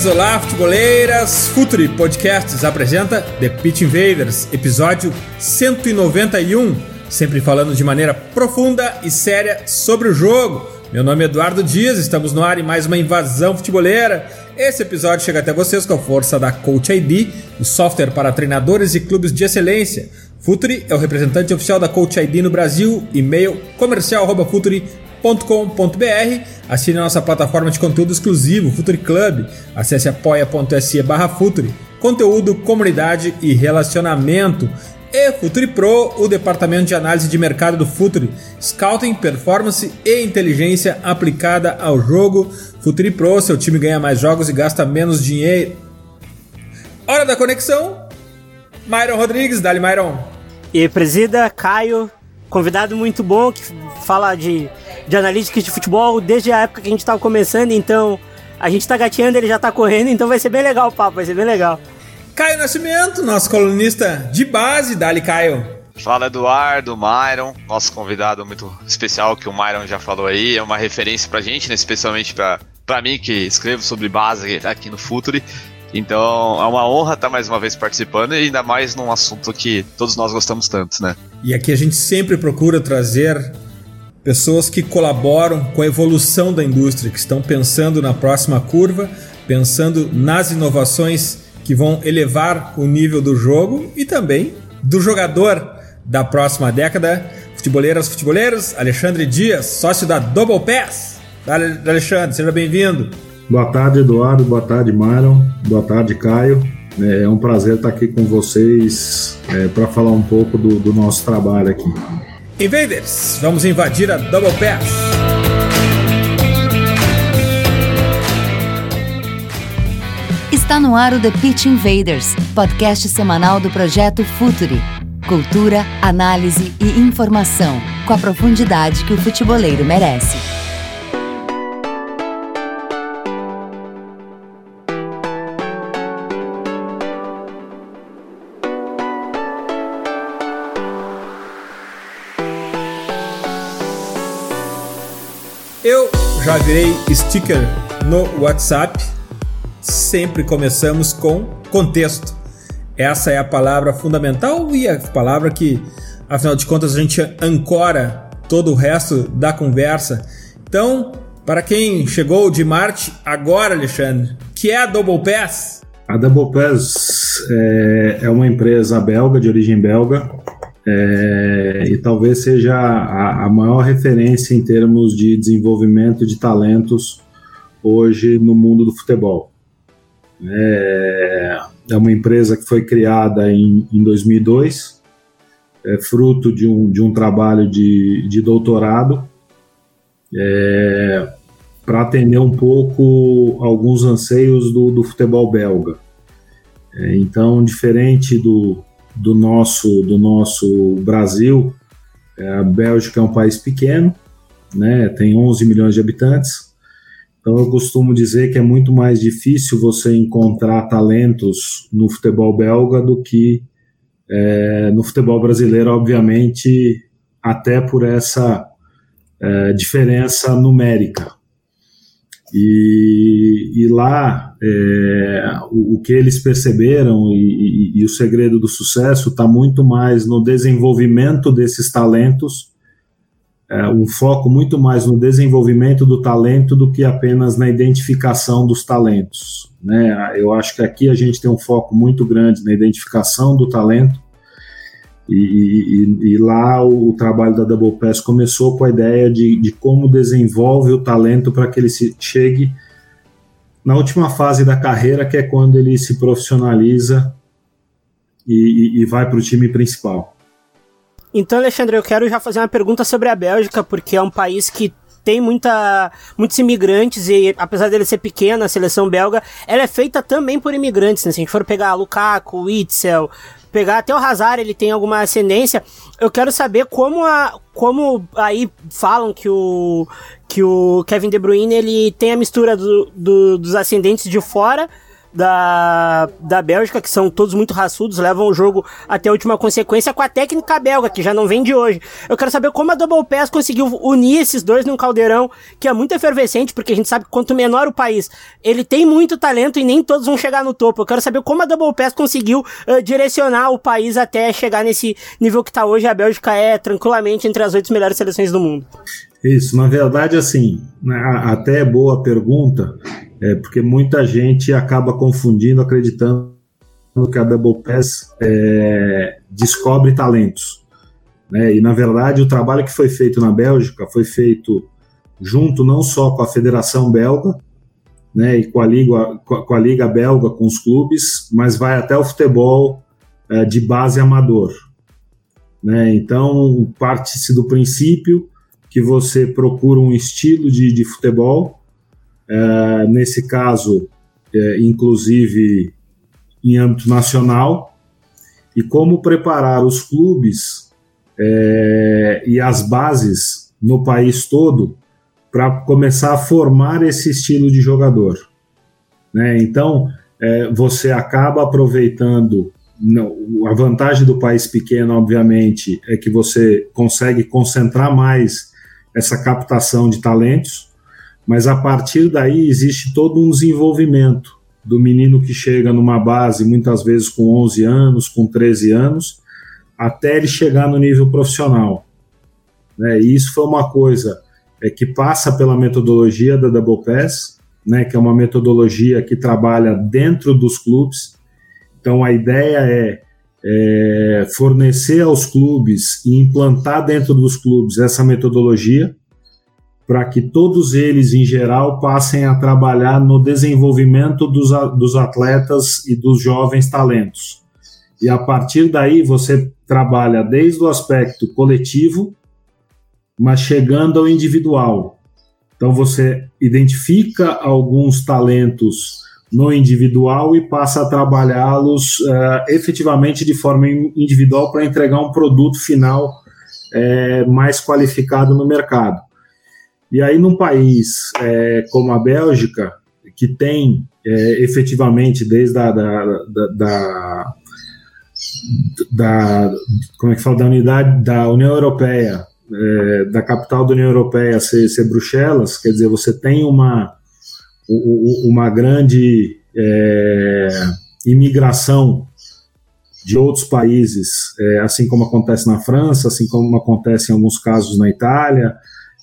Futeboleiros! Olá, futeboleiras! Futuri Podcasts apresenta The Pitch Invaders, episódio 191, sempre falando de maneira profunda e séria sobre o jogo. Meu nome é Eduardo Dias, estamos no ar em mais uma invasão futeboleira. Esse episódio chega até vocês com a força da Coach ID, o software para treinadores e clubes de excelência. Futuri é o representante oficial da Coach ID no Brasil, e-mail comercial@futuri.com.br. Assine a nossa plataforma de conteúdo exclusivo, Futuri Club. Acesse apoia.se barra. Conteúdo, comunidade e relacionamento. E Futuri Pro, o departamento de análise de mercado do Futuri. Scouting, performance e inteligência aplicada ao jogo. Futuri Pro, seu time ganha mais jogos e gasta menos dinheiro. Hora da conexão. Myron Rodrigues, dali Myron. E presida, Caio, convidado muito bom que fala de, de analítica de futebol desde a época que a gente estava começando, então a gente tá gateando, ele já tá correndo, então vai ser bem legal o papo, vai ser bem legal. Caio Nascimento, nosso colunista de base, dali Caio. Fala Eduardo, Myron, nosso convidado muito especial que o Myron já falou aí, é uma referência pra gente, né, especialmente pra, pra mim que escrevo sobre base aqui no Futuri. Então é uma honra estar mais uma vez participando e ainda mais num assunto que todos nós gostamos tanto, né? E aqui a gente sempre procura trazer pessoas que colaboram com a evolução da indústria, que estão pensando na próxima curva, pensando nas inovações que vão elevar o nível do jogo e também do jogador da próxima década. Futeboleiras, futeboleiros, Alexandre Dias, sócio da Double Pass. Alexandre, seja bem-vindo. Boa tarde, Eduardo. Boa tarde, Myron. Boa tarde, Caio. É um prazer estar aqui com vocês é, para falar um pouco do, do, nosso trabalho aqui. Invaders, vamos invadir a Double Pass. Está no ar o The Pitch Invaders, podcast semanal do projeto Futuri. Cultura, análise e informação, com a profundidade que o futeboleiro merece. Já virei sticker no WhatsApp. Sempre começamos com contexto. Essa é a palavra fundamental e a palavra que, afinal de contas, a gente ancora todo o resto da conversa. Então, para quem chegou de Marte agora, Alexandre, que é a Double Pass? A Double Pass é, é uma empresa belga, de origem belga, é, e talvez seja a, a, maior referência em termos de desenvolvimento de talentos hoje no mundo do futebol. É, é uma empresa que foi criada em, em 2002, é fruto de um, de um trabalho de, de doutorado, é, para atender um pouco alguns anseios do, do futebol belga. É, então, diferente do, do nosso do nosso Brasil, é, a Bélgica é um país pequeno, né, tem 11 milhões de habitantes. Então eu costumo dizer que é muito mais difícil você encontrar talentos no futebol belga do que é, no futebol brasileiro, obviamente, até por essa é, diferença numérica. E, e lá é, o, o, que eles perceberam e, e, e o segredo do sucesso está muito mais no desenvolvimento desses talentos, é, um foco muito mais no desenvolvimento do talento do que apenas na identificação dos talentos. Né? Eu acho que aqui a gente tem um foco muito grande na identificação do talento e, e, lá o, o, trabalho da Double Pass começou com a ideia de, de como desenvolve o talento para que ele se, chegue na última fase da carreira, que é quando ele se profissionaliza e, e vai para o time principal. Então, Alexandre, eu quero já fazer uma pergunta sobre a Bélgica, porque é um país que tem muita, muitos imigrantes e apesar dele ser pequena, a seleção belga, ela é feita também por imigrantes, né? Se a gente for pegar Lukaku, Witzel, pegar até o Hazard, ele tem alguma ascendência. Eu quero saber como a como aí falam que o que o Kevin De Bruyne ele tem a mistura do, do dos ascendentes de fora da, da Bélgica, que são todos muito raçudos, levam o jogo até a última consequência com a técnica belga, que já não vem de hoje. Eu quero saber como a Double Pass conseguiu unir esses dois num caldeirão que é muito efervescente, porque a gente sabe que quanto menor o país, ele tem muito talento e nem todos vão chegar no topo. Eu quero saber como a Double Pass conseguiu uh, direcionar o país até chegar nesse nível que tá hoje. A Bélgica é tranquilamente entre as oito melhores seleções do mundo. Isso, na verdade, assim, né, até boa pergunta, é, porque muita gente acaba confundindo, acreditando que a Double Pass é, descobre talentos. Né? E, na verdade, o trabalho que foi feito na Bélgica foi feito junto não só com a Federação Belga, né, e com a, Liga, com a Liga Belga, com os clubes, mas vai até o futebol é, de base amador. Né? Então, parte-se do princípio que você procura um estilo de, de futebol é, nesse caso, é, inclusive em âmbito nacional, e como preparar os clubes é, e as bases no país todo para começar a formar esse estilo de jogador. Né? Então, você acaba aproveitando. A vantagem do país pequeno, obviamente, é que você consegue concentrar mais essa captação de talentos mas a partir daí existe todo um desenvolvimento do menino que chega numa base, muitas vezes com 11 anos, com 13 anos, até ele chegar no nível profissional. Né? E isso foi uma coisa é, que passa pela metodologia da Double Pass, né, que é uma metodologia que trabalha dentro dos clubes. Então a ideia é, é fornecer aos clubes e implantar dentro dos clubes essa metodologia para que todos eles, em geral, passem a trabalhar no desenvolvimento dos, dos atletas e dos jovens talentos. E a partir daí você trabalha desde o aspecto coletivo, mas chegando ao individual. Então você identifica alguns talentos no individual e passa a trabalhá-los uh, efetivamente de forma individual para entregar um produto final uh, mais qualificado no mercado. E aí, num país é, como a Bélgica, que tem é, efetivamente desde a da, da, da, da, como é que fala da unidade da União Europeia, é, da capital da União Europeia ser, ser, Bruxelas, quer dizer, você tem uma uma grande é, imigração de outros países, é, assim como acontece na França, assim como acontece em alguns casos na Itália,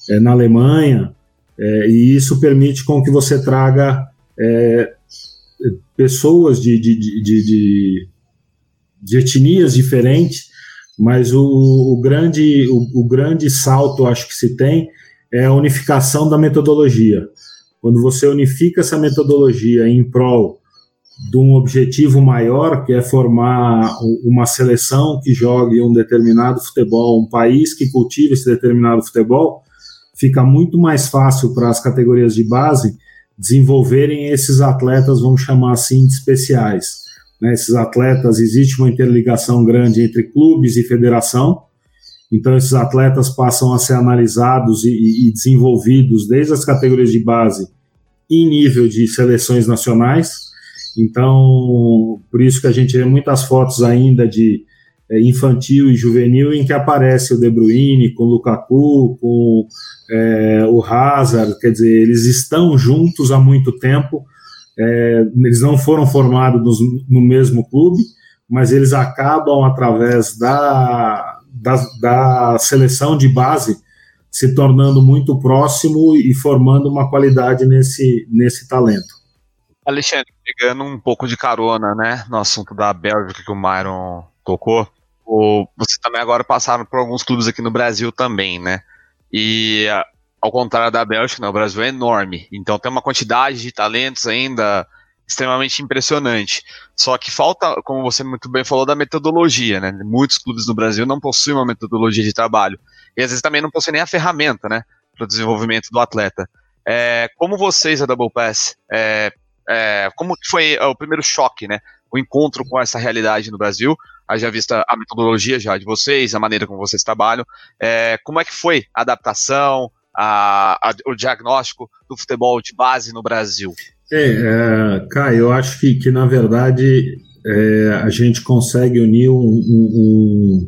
é, na Alemanha, é, e isso permite com que você traga é, pessoas de, de, de, de, etnias diferentes, mas o, o grande, o, o, grande salto, acho que se tem, é a unificação da metodologia. Quando você unifica essa metodologia em prol de um objetivo maior, que é formar uma seleção que jogue um determinado futebol, um país que cultive esse determinado futebol, fica muito mais fácil para as categorias de base desenvolverem esses atletas, vamos chamar assim, de especiais. Né? Esses atletas, existe uma interligação grande entre clubes e federação, então esses atletas passam a ser analisados e, e desenvolvidos desde as categorias de base em nível de seleções nacionais. Então, por isso que a gente vê muitas fotos ainda de infantil e juvenil em que aparece o De Bruyne com o Lukaku, com é, o Hazard, quer dizer, eles estão juntos há muito tempo, é, eles não foram formados no, no, mesmo clube, mas eles acabam, através da, da, da seleção de base, se tornando muito próximo e formando uma qualidade nesse, nesse talento. Alexandre, pegando um pouco de carona, né, no assunto da Bélgica que o Myron tocou, você também agora passaram por alguns clubes aqui no Brasil também, né? E ao contrário da Bélgica, né, o Brasil é enorme. Então tem uma quantidade de talentos ainda extremamente impressionante. Só que falta, como você muito bem falou, da metodologia, né? Muitos clubes no Brasil não possuem uma metodologia de trabalho. E às vezes também não possuem nem a ferramenta, né? o desenvolvimento do atleta. É, como vocês, a Double Pass, é, é, como foi o primeiro choque, né? O encontro com essa realidade no Brasil, já vista a metodologia já de vocês, a maneira como vocês trabalham, é, como é que foi a adaptação, a, a, o diagnóstico do futebol de base no Brasil? É, é Caio, eu acho que, que na verdade é, a gente consegue unir um, um,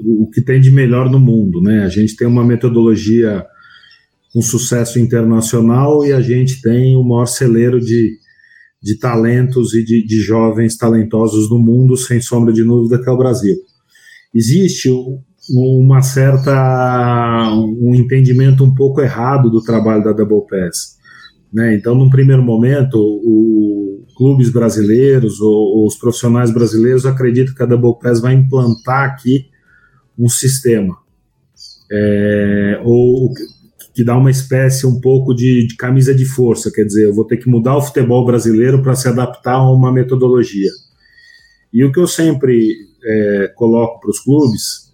um, o que tem de melhor no mundo, né? A gente tem uma metodologia com sucesso internacional e a gente tem o maior celeiro de, de talentos e de, de jovens talentosos no mundo, sem sombra de dúvida, que é o Brasil. Existe uma certa um entendimento um pouco errado do trabalho da Double Pass. Né? Então, num primeiro momento, o clubes brasileiros ou, ou, os profissionais brasileiros acreditam que a Double Pass vai implantar aqui um sistema é, ou que dá uma espécie um pouco de, de, camisa de força, quer dizer, eu vou ter que mudar o futebol brasileiro para se adaptar a uma metodologia. E o que eu sempre é, coloco para os clubes,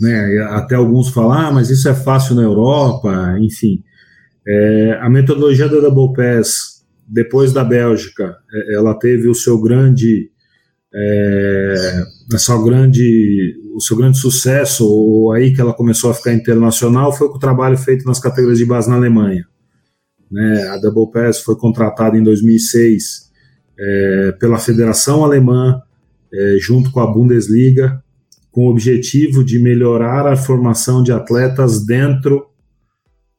né, até alguns falam, ah, mas isso é fácil na Europa, enfim. É, a metodologia da Double Pass, depois da Bélgica, é, ela teve o seu grande, é, a sua grande, o seu grande sucesso, ou aí que ela começou a ficar internacional, foi com o trabalho feito nas categorias de base na Alemanha. Né, a Double Pass foi contratada em 2006 é, pela Federação Alemã, é, junto com a Bundesliga, com o objetivo de melhorar a formação de atletas dentro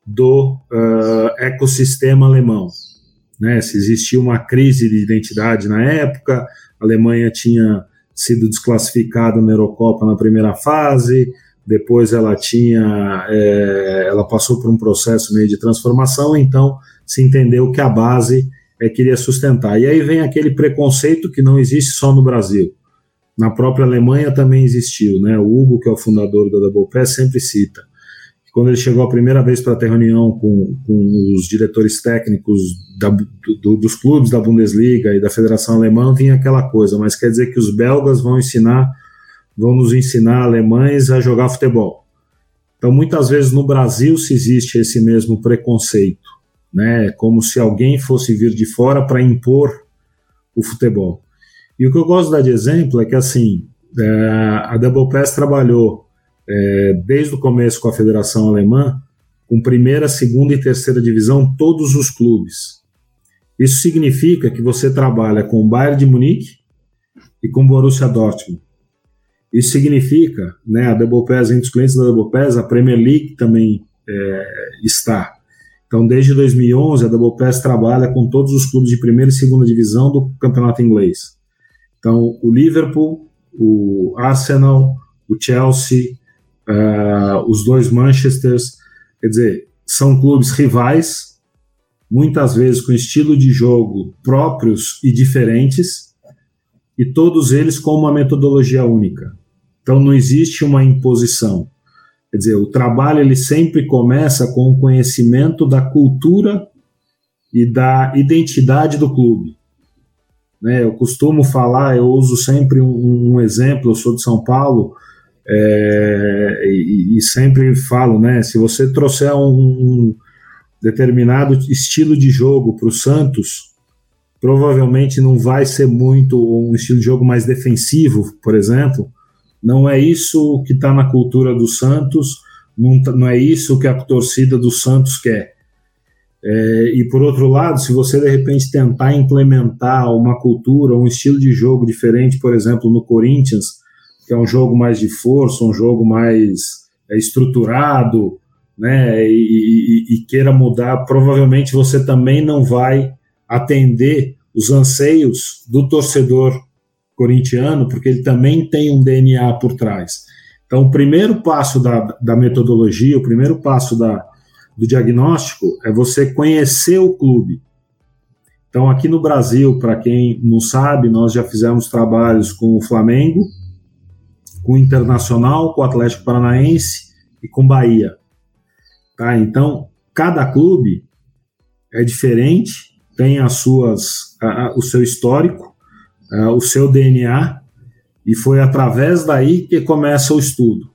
do uh, ecossistema alemão. Né? Se existia uma crise de identidade na época, a Alemanha tinha sido desclassificada na Eurocopa na primeira fase, depois ela tinha, é, ela passou por um processo meio de transformação, então se entendeu que a base é, queria sustentar. E aí vem aquele preconceito que não existe só no Brasil. Na própria Alemanha também existiu, né? O Hugo, que é o fundador da Double Pass, sempre cita quando ele chegou a primeira vez para ter reunião com, com os diretores técnicos da, do, dos clubes da Bundesliga e da Federação Alemã, vinha aquela coisa, mas quer dizer que os belgas vão ensinar, vão nos ensinar alemães a jogar futebol. Então, muitas vezes no Brasil se existe esse mesmo preconceito, né? Como se alguém fosse vir de fora para impor o futebol. E o que eu gosto de dar de exemplo é que, assim, é, a Double Pass trabalhou é, desde o começo com a Federação Alemã, com primeira, segunda e terceira divisão, todos os clubes. Isso significa que você trabalha com o Bayern de Munique e com o Borussia Dortmund. Isso significa, né, a Double Pass, entre os clientes da Double Pass, a Premier League também é, está. Então, desde 2011, a Double Pass trabalha com todos os clubes de primeira e segunda divisão do campeonato inglês. Então, o Liverpool, o Arsenal, o Chelsea, uh, os dois Manchesters, quer dizer, são clubes rivais, muitas vezes com estilo de jogo próprios e diferentes, e todos eles com uma metodologia única. Então não existe uma imposição. Quer dizer, o trabalho ele sempre começa com o conhecimento da cultura e da identidade do clube. Né, eu costumo falar, eu uso sempre um, um exemplo, eu sou de São Paulo, é, e, e, sempre falo, né? Se você trouxer um, um determinado estilo de jogo para o Santos, provavelmente não vai ser muito um estilo de jogo mais defensivo, por exemplo. Não é isso que está na cultura do Santos, não, tá, não, é isso que a torcida do Santos quer. É, e por outro lado, se você de repente tentar implementar uma cultura, um estilo de jogo diferente, por exemplo, no Corinthians, que é um jogo mais de força, um jogo mais é, estruturado, né, e, e, e, queira mudar, provavelmente você também não vai atender os anseios do torcedor corintiano, porque ele também tem um DNA por trás. Então, o primeiro passo da, da metodologia, o primeiro passo da, do diagnóstico é você conhecer o clube. Então, aqui no Brasil, para quem não sabe, nós já fizemos trabalhos com o Flamengo, com o Internacional, com o Atlético Paranaense e com Bahia. Tá? Então, cada clube é diferente, tem as suas, a, a, o seu histórico, a, o seu DNA, e foi através daí que começa o estudo.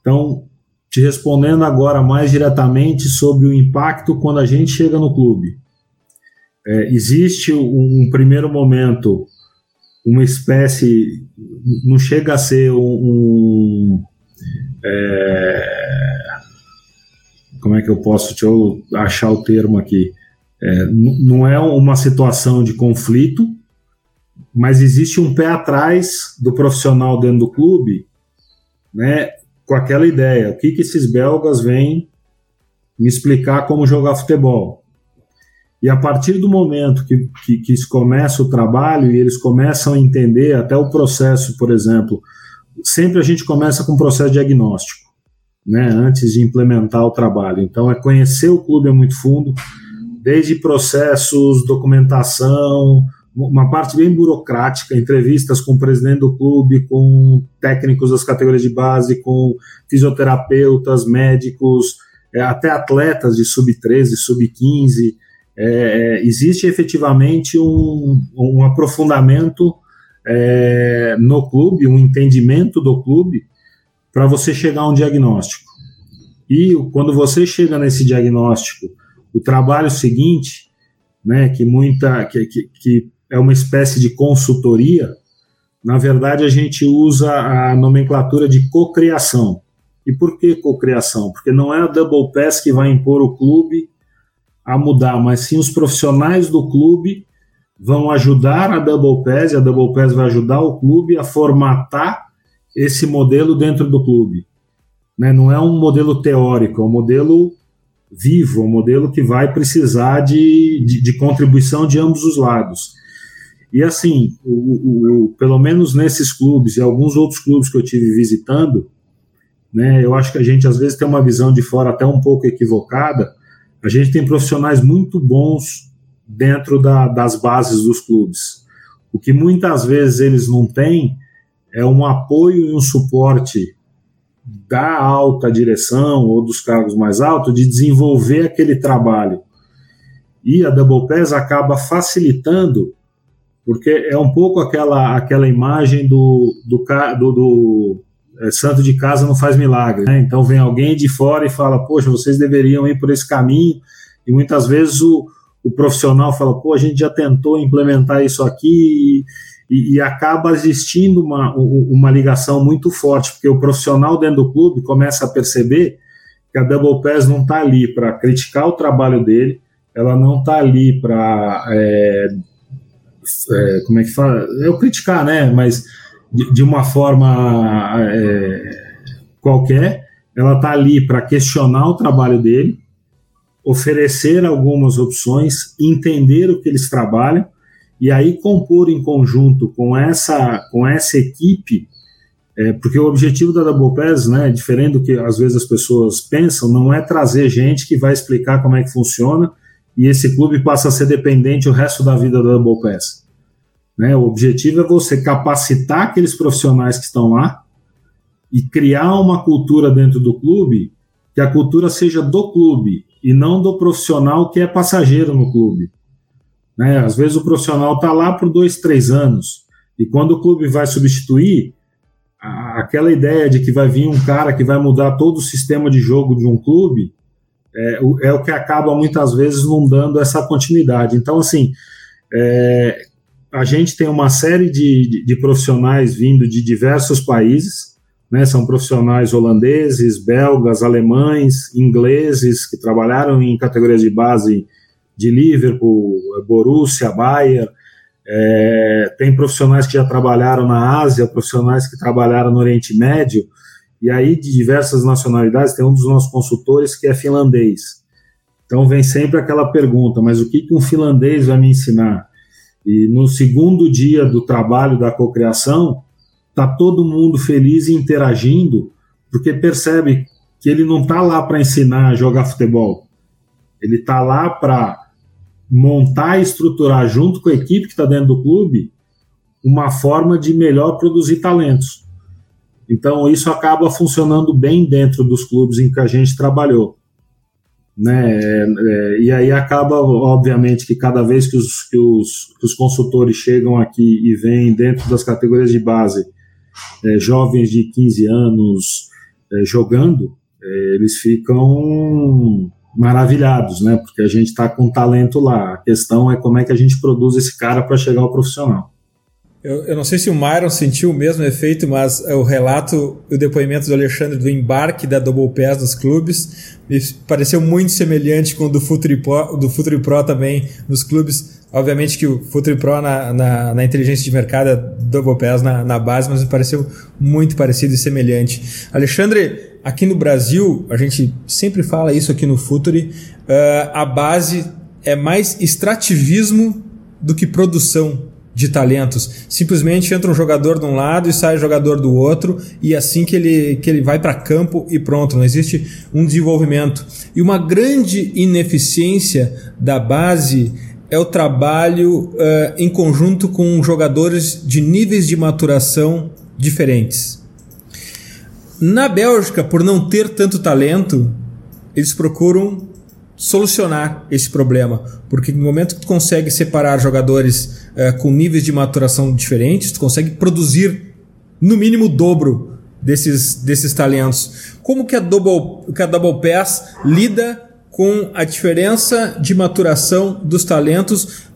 Então, te respondendo agora mais diretamente sobre o impacto quando a gente chega no clube. É, existe um, um, primeiro momento, uma espécie, não chega a ser um. um é, como é que eu posso deixa eu achar o termo aqui? É, não é uma situação de conflito, mas existe um pé atrás do profissional dentro do clube, né, com aquela ideia, o que, que esses belgas vêm me explicar como jogar futebol. E a partir do momento que, que, que começa o trabalho e eles começam a entender até o processo, por exemplo, sempre a gente começa com um processo diagnóstico, né, antes de implementar o trabalho. Então, é conhecer o clube é muito fundo, desde processos, documentação, uma parte bem burocrática, entrevistas com o presidente do clube, com técnicos das categorias de base, com fisioterapeutas, médicos, é, até atletas de sub-13, sub-15. É, é, existe efetivamente um, um aprofundamento é, no clube, um entendimento do clube, para você chegar a um diagnóstico. E quando você chega nesse diagnóstico, o trabalho seguinte, né, que muita que, que, que é uma espécie de consultoria, na verdade a gente usa a nomenclatura de cocriação. E por que cocriação? Porque não é a Double Pass que vai impor o clube a mudar, mas sim os profissionais do clube vão ajudar a Double Pass, e a Double Pass vai ajudar o clube a formatar esse modelo dentro do clube. Né? Não é um modelo teórico, é um modelo vivo, um modelo que vai precisar de, de, de contribuição de ambos os lados. E assim, o, o, o, pelo menos nesses clubes e alguns outros clubes que eu tive visitando, né, eu acho que a gente às vezes tem uma visão de fora até um pouco equivocada. A gente tem profissionais muito bons dentro da, das bases dos clubes. O que muitas vezes eles não têm é um apoio e um suporte da alta direção ou dos cargos mais altos de desenvolver aquele trabalho. E a Double Pass acaba facilitando porque é um pouco aquela, aquela imagem do, do, do, do é, santo de casa não faz milagre. Né? Então vem alguém de fora e fala, poxa, vocês deveriam ir por esse caminho, e muitas vezes o, o profissional fala, pô, a gente já tentou implementar isso aqui, e, e acaba existindo uma, uma ligação muito forte, porque o profissional dentro do clube começa a perceber que a Double Pass não está ali para criticar o trabalho dele, ela não está ali para é, é, como é que fala? Eu criticar, né? Mas de, de uma forma é, qualquer, ela está ali para questionar o trabalho dele, oferecer algumas opções, entender o que eles trabalham e aí compor em conjunto com essa com essa equipe, é, porque o objetivo da Double Pass, né, diferente do que às vezes as pessoas pensam, não é trazer gente que vai explicar como é que funciona e esse clube passa a ser dependente o resto da vida da Double Pass. Né? O objetivo é você capacitar aqueles profissionais que estão lá e criar uma cultura dentro do clube que a cultura seja do clube e não do profissional que é passageiro no clube. Né? Às vezes o profissional está lá por dois, três anos e quando o clube vai substituir, aquela ideia de que vai vir um cara que vai mudar todo o sistema de jogo de um clube é, é o que acaba muitas vezes não dando essa continuidade. Então, assim, é, a gente tem uma série de, de, de, profissionais vindo de diversos países, né? São profissionais holandeses, belgas, alemães, ingleses que trabalharam em categorias de base de Liverpool, Borussia, Bayern. É, tem profissionais que já trabalharam na Ásia, profissionais que trabalharam no Oriente Médio e aí de diversas nacionalidades, tem um dos nossos consultores que é finlandês. Então vem sempre aquela pergunta, mas o que, que um finlandês vai me ensinar? E no segundo dia do trabalho da cocriação, tá todo mundo feliz e interagindo, porque percebe que ele não está lá para ensinar a jogar futebol. Ele está lá para montar e estruturar junto com a equipe que está dentro do clube uma forma de melhor produzir talentos. Então, isso acaba funcionando bem dentro dos clubes em que a gente trabalhou. Né? É, é, e aí acaba, obviamente, que cada vez que os, que, os, que os consultores chegam aqui e vêm dentro das categorias de base, é, jovens de 15 anos é, jogando, é, eles ficam maravilhados, né? Porque a gente está com talento lá. A questão é como é que a gente produz esse cara para chegar ao profissional. Eu, eu, não sei se o Myron sentiu o mesmo efeito, mas o relato, o depoimento do Alexandre do embarque da Double Pass nos clubes me pareceu muito semelhante com o do Futuri Pro, do Futuri Pro também nos clubes. Obviamente que o Futuri Pro na, na, na, inteligência de mercado é Double Pass na, na base, mas me pareceu muito parecido e semelhante. Alexandre, aqui no Brasil, a gente sempre fala isso aqui no Futuri, uh, a base é mais extrativismo do que produção de talentos. Simplesmente entra um jogador de um lado e sai um jogador do outro, e é assim que ele, que ele vai para campo e pronto, não existe um desenvolvimento. E uma grande ineficiência da base é o trabalho uh, em conjunto com jogadores de níveis de maturação diferentes. Na Bélgica, por não ter tanto talento, eles procuram solucionar esse problema, porque no momento que tu consegue separar jogadores uh, com níveis de maturação diferentes, tu consegue produzir no mínimo o dobro desses, desses talentos. Como que a Double, que a Double Pass lida com a diferença de maturação dos talentos?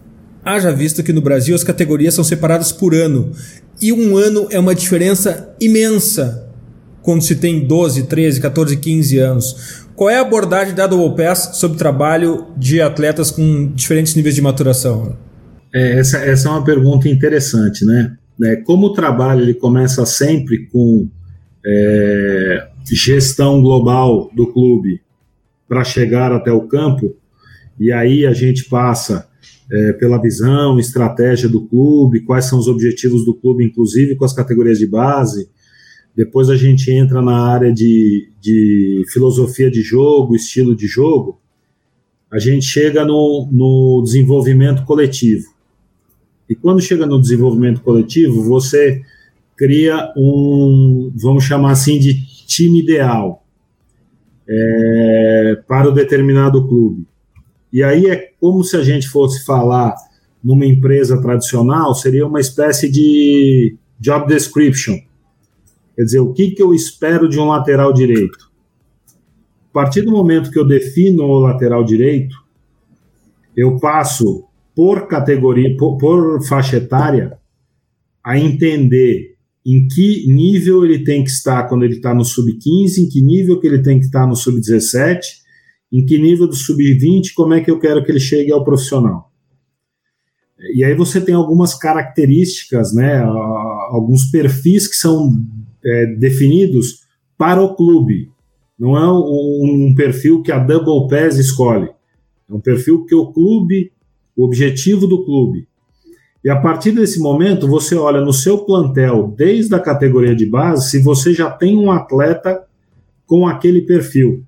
Haja visto que no Brasil as categorias são separadas por ano. E um ano é uma diferença imensa quando se tem 12, 13, 14, 15 anos. Qual é a abordagem da Double Pass sobre trabalho de atletas com diferentes níveis de maturação? É, essa, essa é uma pergunta interessante, né? É, como o trabalho ele começa sempre com é, gestão global do clube para chegar até o campo, e aí a gente passa é, pela visão, estratégia do clube, quais são os objetivos do clube, inclusive com as categorias de base, depois a gente entra na área de, de filosofia de jogo, estilo de jogo, a gente chega no, no desenvolvimento coletivo. E quando chega no desenvolvimento coletivo, você cria um, vamos chamar assim, de time ideal é, para o determinado clube. E aí é como se a gente fosse falar numa empresa tradicional, seria uma espécie de job description Quer dizer, o que, que eu espero de um lateral direito? A partir do momento que eu defino o lateral direito, eu passo por categoria, por, por faixa etária, a entender em que nível ele tem que estar quando ele está no sub-15, em que nível que ele tem que estar no sub-17, em que nível do sub-20, como é que eu quero que ele chegue ao profissional. E aí você tem algumas características, né, alguns perfis que são é, definidos para o clube. Não é um, um, perfil que a Double Pass escolhe. É um perfil que o clube, o objetivo do clube. E a partir desse momento, você olha no seu plantel, desde a categoria de base, se você já tem um atleta com aquele perfil.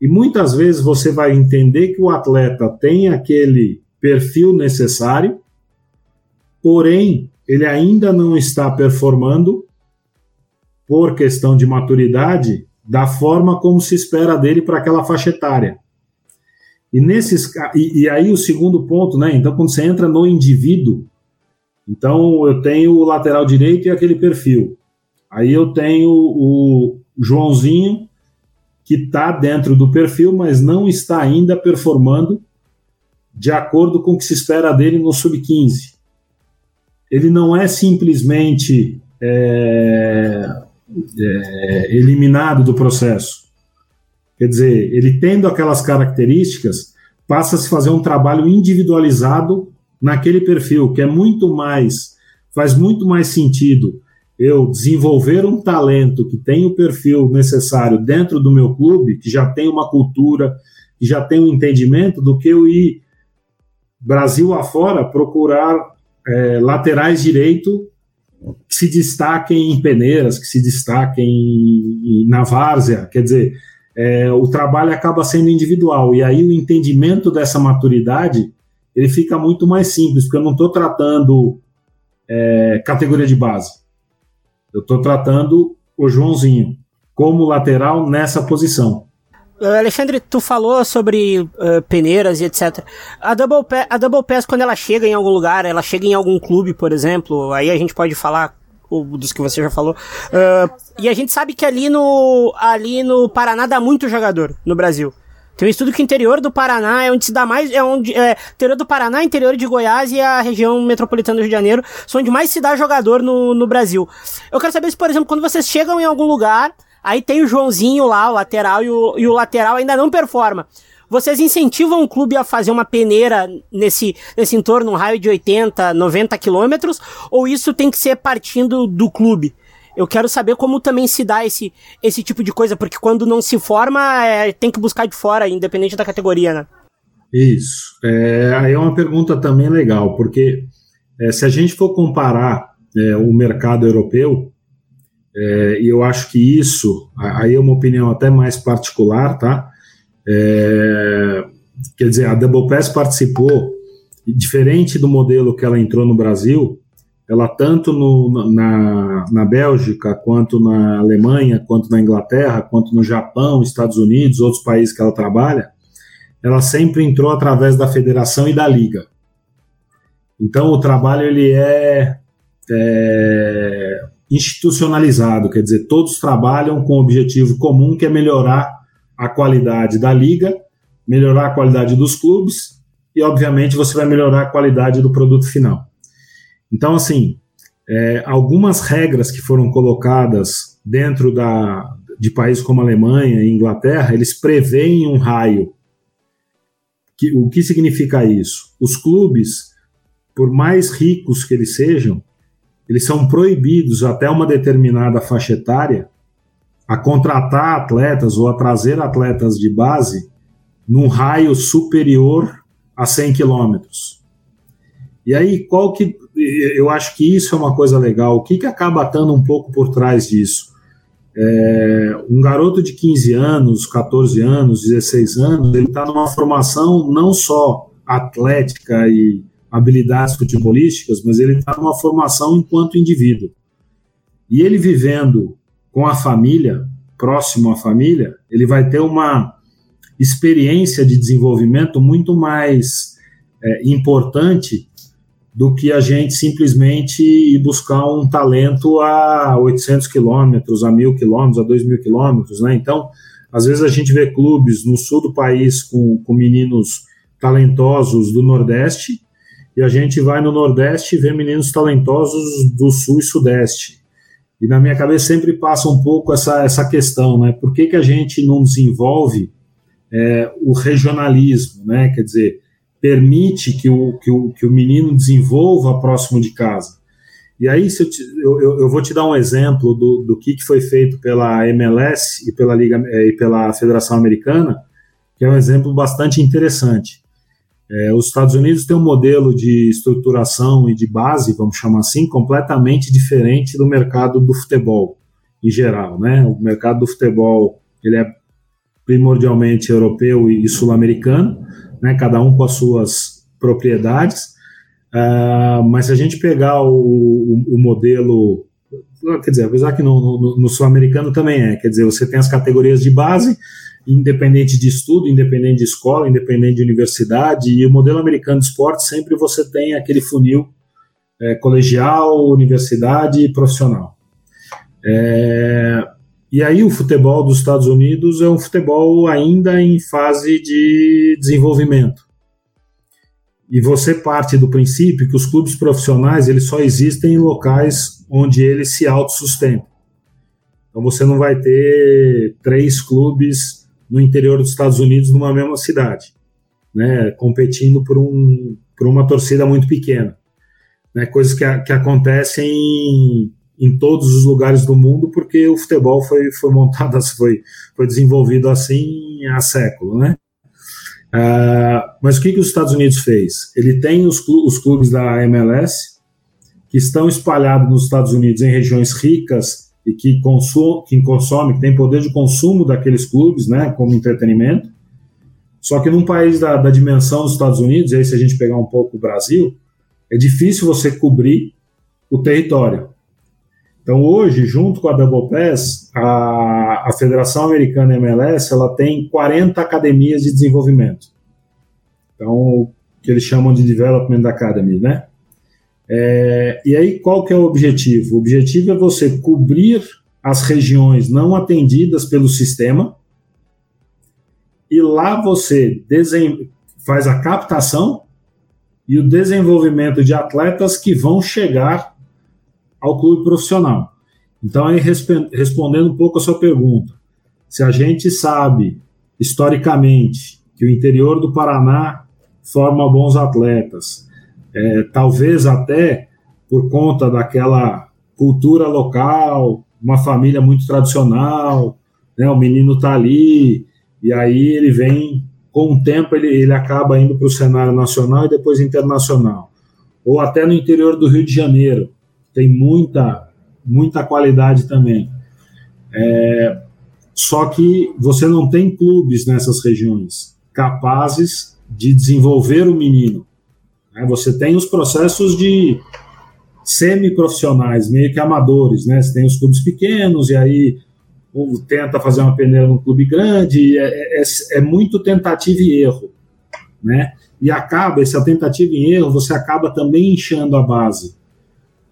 E muitas vezes você vai entender que o atleta tem aquele perfil necessário, porém ele ainda não está performando por questão de maturidade, da forma como se espera dele para aquela faixa etária. E, nesses, e, e, aí o segundo ponto, né? Então, quando você entra no indivíduo, então eu tenho o lateral direito e aquele perfil. Aí eu tenho o Joãozinho, que está dentro do perfil, mas não está ainda performando de acordo com o que se espera dele no sub-15. Ele não é simplesmente é, é, eliminado do processo. Quer dizer, ele tendo aquelas características, passa a se fazer um trabalho individualizado naquele perfil, que é muito mais, faz muito mais sentido eu desenvolver um talento que tem o perfil necessário dentro do meu clube, que já tem uma cultura, que já tem um entendimento, do que eu ir Brasil afora procurar é, laterais direito que se destaquem em peneiras, que se destaquem na várzea, quer dizer, é, o trabalho acaba sendo individual, e aí o entendimento dessa maturidade, ele fica muito mais simples, porque eu não estou tratando é, categoria de base, eu estou tratando o Joãozinho como lateral nessa posição. Uh, Alexandre, tu falou sobre uh, peneiras e etc. A Double, a Double Pass, quando ela chega em algum lugar, ela chega em algum clube, por exemplo, aí a gente pode falar dos que você já falou. Uh, e a gente sabe que ali no, ali no Paraná dá muito jogador no Brasil. Tem um estudo que o interior do Paraná é onde se dá mais. É onde. É, interior do Paraná, interior de Goiás e a região metropolitana do Rio de Janeiro são onde mais se dá jogador no, no Brasil. Eu quero saber se, por exemplo, quando vocês chegam em algum lugar, aí tem o Joãozinho lá, o lateral, e o, e o lateral ainda não performa. Vocês incentivam o clube a fazer uma peneira nesse, nesse entorno, um raio de 80, 90 quilômetros? Ou isso tem que ser partindo do clube? Eu quero saber como também se dá esse, esse tipo de coisa, porque quando não se forma, é, tem que buscar de fora, independente da categoria, né? Isso. É, aí é uma pergunta também legal, porque é, se a gente for comparar é, o mercado europeu, é, e eu acho que isso, aí é uma opinião até mais particular, tá? É, quer dizer, a Double Pass participou, diferente do modelo que ela entrou no Brasil, ela tanto no, na, na Bélgica, quanto na Alemanha, quanto na Inglaterra, quanto no Japão, Estados Unidos, outros países que ela trabalha, ela sempre entrou através da federação e da liga. Então o trabalho ele é, é institucionalizado, quer dizer, todos trabalham com um objetivo comum que é melhorar a qualidade da liga, melhorar a qualidade dos clubes e, obviamente, você vai melhorar a qualidade do produto final. Então, assim, é, algumas regras que foram colocadas dentro da, de países como Alemanha e Inglaterra, eles preveem um raio. Que, o que significa isso? Os clubes, por mais ricos que eles sejam, eles são proibidos até uma determinada faixa etária a contratar atletas ou a trazer atletas de base num raio superior a 100 quilômetros. E aí, qual que. Eu acho que isso é uma coisa legal. O que, que acaba estando um pouco por trás disso? É, um garoto de 15 anos, 14 anos, 16 anos, ele está numa formação não só atlética e habilidades futebolísticas, mas ele está numa formação enquanto indivíduo. E ele vivendo com a família, próximo à família, ele vai ter uma experiência de desenvolvimento muito mais é, importante do que a gente simplesmente ir buscar um talento a 800 quilômetros, a mil quilômetros, a dois mil quilômetros, né? Então, às vezes a gente vê clubes no sul do país com, com meninos talentosos do Nordeste e a gente vai no Nordeste e vê meninos talentosos do Sul e Sudeste. E na minha cabeça sempre passa um pouco essa, essa questão, né? Por que, que a gente não desenvolve é, o regionalismo, né? Quer dizer, permite que o, que o, que o menino desenvolva próximo de casa. E aí, eu, te, eu, eu, vou te dar um exemplo do, do que, que foi feito pela MLS e pela, Liga, é, e pela Federação Americana, que é um exemplo bastante interessante. É, os Estados Unidos têm um modelo de estruturação e de base, vamos chamar assim, completamente diferente do mercado do futebol em geral, né? O mercado do futebol ele é primordialmente europeu e sul-americano, né? Cada um com as suas propriedades. Uh, mas se a gente pegar o, o, o, modelo, quer dizer, apesar que no, no, no sul-americano também é, quer dizer, você tem as categorias de base independente de estudo, independente de escola, independente de universidade, e o modelo americano de esporte sempre você tem aquele funil é, colegial, universidade e profissional. É, e aí o futebol dos Estados Unidos é um futebol ainda em fase de desenvolvimento. E você parte do princípio que os clubes profissionais eles só existem em locais onde eles se autossustentam. Então você não vai ter três clubes no interior dos Estados Unidos numa mesma cidade, né, competindo por, um, por uma torcida muito pequena. Né, coisas que, que acontecem em, em todos os lugares do mundo, porque o futebol foi, foi montado, foi, foi desenvolvido assim há século, né? Uh, mas o que, que os Estados Unidos fez? Ele tem os clubes da MLS que estão espalhados nos Estados Unidos em regiões ricas e que consome, que consome, que tem poder de consumo daqueles clubes, né, como entretenimento. Só que num país da, da dimensão dos Estados Unidos, e aí se a gente pegar um pouco o Brasil, é difícil você cobrir o território. Então hoje, junto com a Double Pass, a, a Federação Americana MLS, ela tem 40 academias de desenvolvimento. Então, que eles chamam de Development Academy, né? É, e aí, qual que é o objetivo? O objetivo é você cobrir as regiões não atendidas pelo sistema e lá você faz a captação e o desenvolvimento de atletas que vão chegar ao clube profissional. Então, aí, respondendo um pouco a sua pergunta, se a gente sabe, historicamente, que o interior do Paraná forma bons atletas, é, talvez até por conta daquela cultura local, uma família muito tradicional, né, o menino está ali, e aí ele vem, com o tempo, ele, ele acaba indo para o cenário nacional e depois internacional. Ou até no interior do Rio de Janeiro, tem muita, muita qualidade também. É, só que você não tem clubes nessas regiões capazes de desenvolver o menino. Né? Você tem os processos de semi-profissionais, meio que amadores, né? Você tem os clubes pequenos e aí tenta fazer uma peneira num clube grande, é, é, é, muito tentativa e erro, né? E acaba, essa tentativa e erro, você acaba também inchando a base.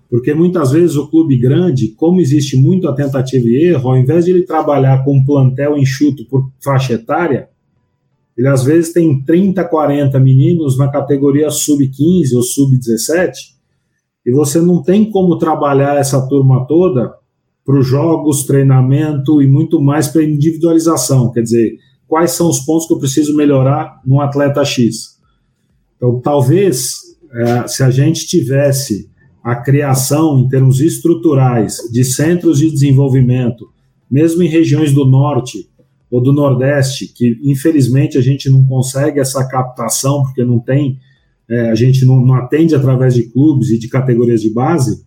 Porque muitas vezes o clube grande, como existe muito a tentativa e erro, ao invés de ele trabalhar com um plantel enxuto por faixa etária, ele às vezes tem 30, 40 meninos na categoria sub-15 ou sub-17, e você não tem como trabalhar essa turma toda para os jogos, treinamento e muito mais para individualização. Quer dizer, quais são os pontos que eu preciso melhorar no atleta X? Então, talvez, é, se a gente tivesse a criação, em termos estruturais, de centros de desenvolvimento, mesmo em regiões do norte ou do nordeste, que infelizmente a gente não consegue essa captação, porque não tem, é, a gente não, não atende através de clubes e de categorias de base,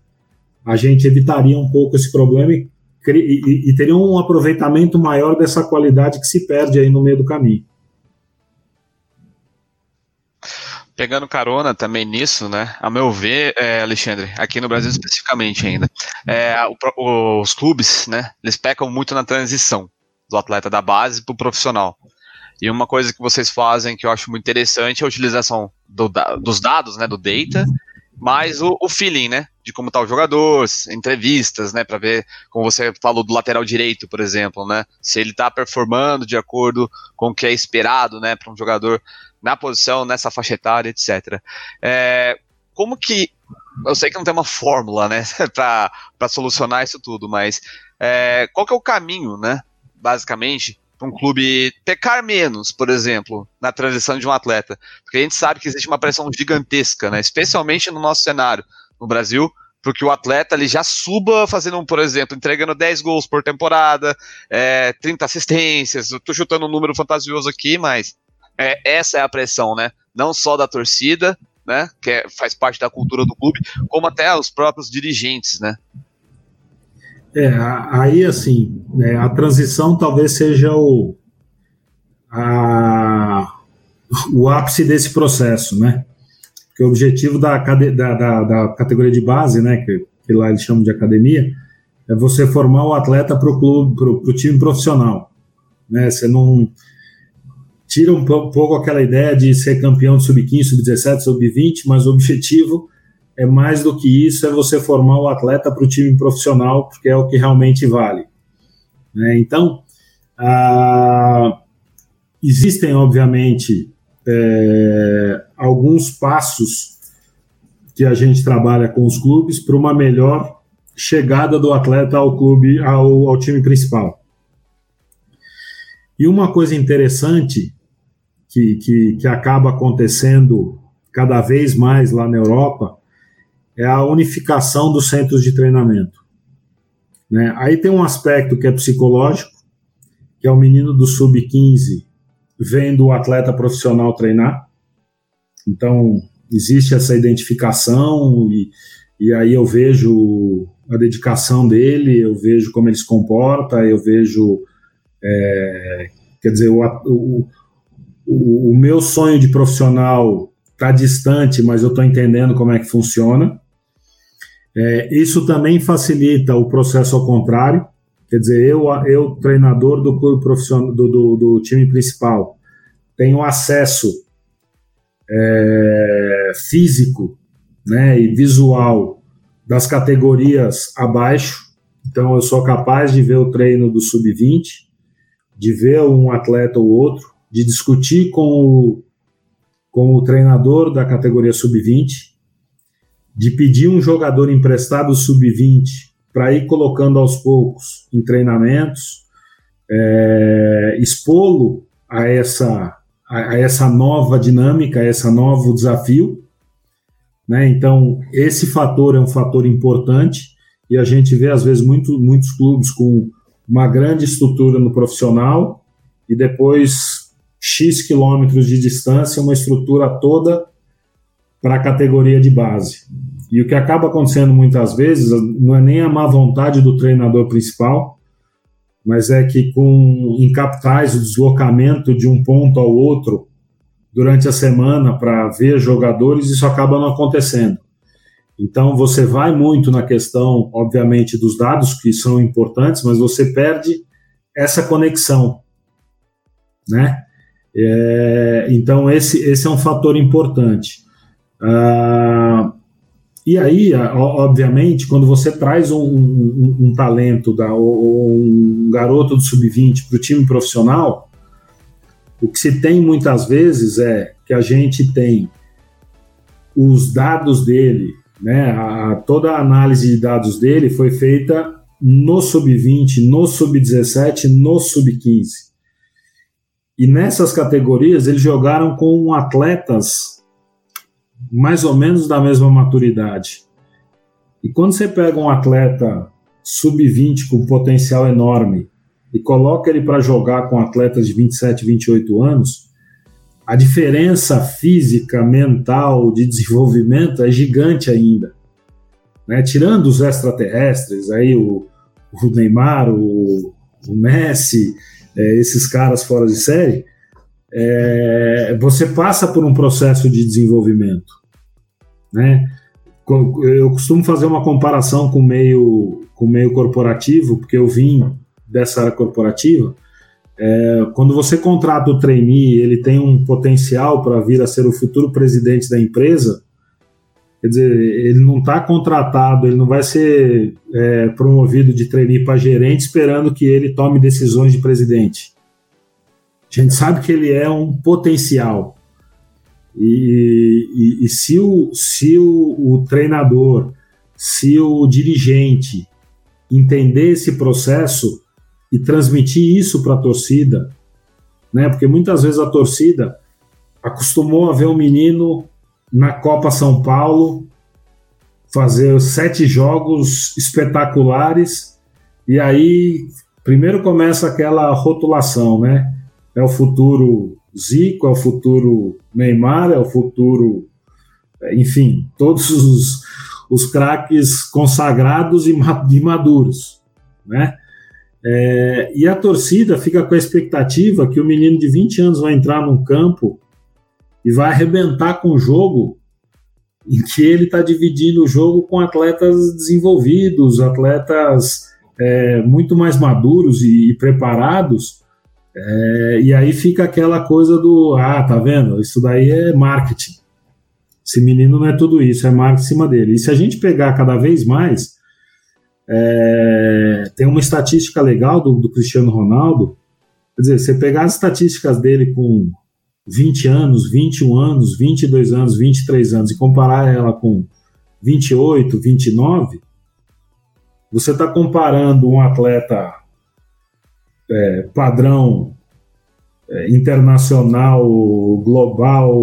a gente evitaria um pouco esse problema e, e, e teria um aproveitamento maior dessa qualidade que se perde aí no meio do caminho. Pegando carona também nisso, né? A meu ver, é, Alexandre, aqui no Brasil especificamente ainda, é, o, os clubes, né? Eles pecam muito na transição do atleta da base para o profissional. E uma coisa que vocês fazem que eu acho muito interessante é a utilização do, dos dados, né? Do data, mais o, o feeling, né? De como está o jogador, entrevistas, né? Para ver, como você falou do lateral direito, por exemplo, né? Se ele está performando de acordo com o que é esperado, né? Para um jogador na posição, nessa faixa etária, etc. É, como que. Eu sei que não tem uma fórmula, né, para solucionar isso tudo, mas é, qual que é o caminho, né, basicamente, para um clube pecar menos, por exemplo, na transição de um atleta? Porque a gente sabe que existe uma pressão gigantesca, né, especialmente no nosso cenário, no Brasil, porque o atleta ele já suba fazendo, por exemplo, entregando 10 gols por temporada, é, 30 assistências. Eu tô chutando um número fantasioso aqui, mas é, essa é a pressão, né? Não só da torcida, né? Que é, faz parte da cultura do clube, como até os próprios dirigentes, né? É, aí assim, né, a transição talvez seja o, a, o ápice desse processo, né? Porque o objetivo da, da, da, da categoria de base, né, que, que, lá eles chamam de academia, é você formar o atleta para o clube, para o time profissional. Né? Você não tira um pouco aquela ideia de ser campeão de sub-15, sub-17, sub-20, mas o objetivo é mais do que isso, é você formar o atleta para o time profissional, porque é o que realmente vale. Né? Então, ah, existem, obviamente, é, alguns passos que a gente trabalha com os clubes para uma melhor chegada do atleta ao clube, ao, ao time principal. E uma coisa interessante que, que, que acaba acontecendo cada vez mais lá na Europa é a unificação dos centros de treinamento. Né? Aí tem um aspecto que é psicológico, que é o menino do sub-15 vendo o atleta profissional treinar. Então, existe essa identificação e, e aí eu vejo a dedicação dele, eu vejo como ele se comporta, eu vejo, é, quer dizer, o, o, o, o meu sonho de profissional está distante, mas eu estou entendendo como é que funciona. É, isso também facilita o processo ao contrário, quer dizer, eu, eu treinador do clube profissional do, do, do time principal, tenho acesso é, físico né, e visual das categorias abaixo. Então, eu sou capaz de ver o treino do sub-20, de ver um atleta ou outro, de discutir com o, com o treinador da categoria sub-20, de pedir um jogador emprestado sub-20 para ir colocando aos poucos em treinamentos, é, expô-lo a essa, a, essa nova dinâmica, a esse novo desafio. Né? Então, esse fator é um fator importante e a gente vê, às vezes, muito, muitos clubes com uma grande estrutura no profissional e depois X quilômetros de distância, uma estrutura toda para a categoria de base. E o que acaba acontecendo muitas vezes não é nem a má vontade do treinador principal, mas é que com em capitais o deslocamento de um ponto ao outro durante a semana para ver jogadores, isso acaba não acontecendo. Então você vai muito na questão, obviamente, dos dados que são importantes, mas você perde essa conexão, né? É, então esse, esse é um fator importante. Ah, e aí, obviamente, quando você traz um, um, um talento da, ou um garoto do sub-20 para o time profissional, o que se tem muitas vezes é que a gente tem os dados dele, né, a, toda a análise de dados dele foi feita no sub-20, no sub-17, no sub-15. E nessas categorias eles jogaram com atletas mais ou menos da mesma maturidade. E quando você pega um atleta sub-20 com potencial enorme e coloca ele para jogar com atletas de 27, 28 anos, a diferença física, mental, de desenvolvimento é gigante ainda. Né? Tirando os extraterrestres, aí o, o Neymar, o, o Messi, é, esses caras fora de série, é, você passa por um processo de desenvolvimento. Né? Eu costumo fazer uma comparação com o meio, com o meio corporativo, porque eu vim dessa área corporativa. É, quando você contrata o trainee, ele tem um potencial para vir a ser o futuro presidente da empresa. Quer dizer, ele não está contratado, ele não vai ser é, promovido de trainee para gerente esperando que ele tome decisões de presidente. A gente sabe que ele é um potencial. E, e, e se, o, se o, o treinador, se o dirigente entender esse processo e transmitir isso para a torcida, né? Porque muitas vezes a torcida acostumou a ver um menino na Copa São Paulo fazer sete jogos espetaculares e aí primeiro começa aquela rotulação, né? É o futuro Zico, é o futuro Neymar, é o futuro, é, enfim, todos os, os craques consagrados e maduros, né? É, e a torcida fica com a expectativa que o menino de 20 anos vai entrar num campo e vai arrebentar com o jogo em que ele está dividindo o jogo com atletas desenvolvidos, atletas é, muito mais maduros e, e preparados é, e aí fica aquela coisa do, ah, tá vendo? Isso daí é marketing. Esse menino não é tudo isso, é marketing em cima dele. E se a gente pegar cada vez mais, é, tem uma estatística legal do, do, Cristiano Ronaldo. Quer dizer, você pegar as estatísticas dele com 20 anos, 21 anos, 22 anos, 23 anos e comparar ela com 28, 29, você está comparando um atleta é, padrão é, internacional, global,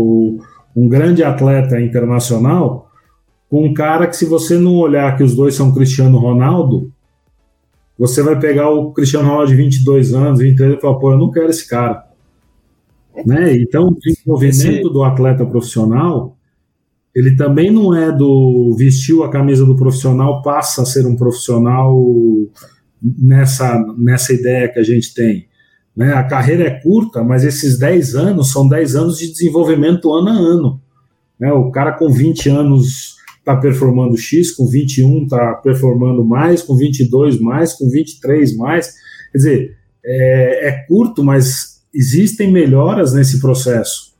um grande atleta internacional, com um cara que, se você não olhar que os dois são Cristiano Ronaldo, você vai pegar o Cristiano Ronaldo de 22 anos, 23 e falar, pô, eu não quero esse cara. Né? Então, o desenvolvimento esse... do atleta profissional, ele também não é do vestiu a camisa do profissional, passa a ser um profissional nessa, nessa ideia que a gente tem. Né? A carreira é curta, mas esses 10 anos são 10 anos de desenvolvimento ano a ano. Né? O cara com 20 anos está performando X, com 21 está performando mais, com 22 mais, com 23 mais. Quer dizer, é, é curto, mas existem melhoras nesse processo.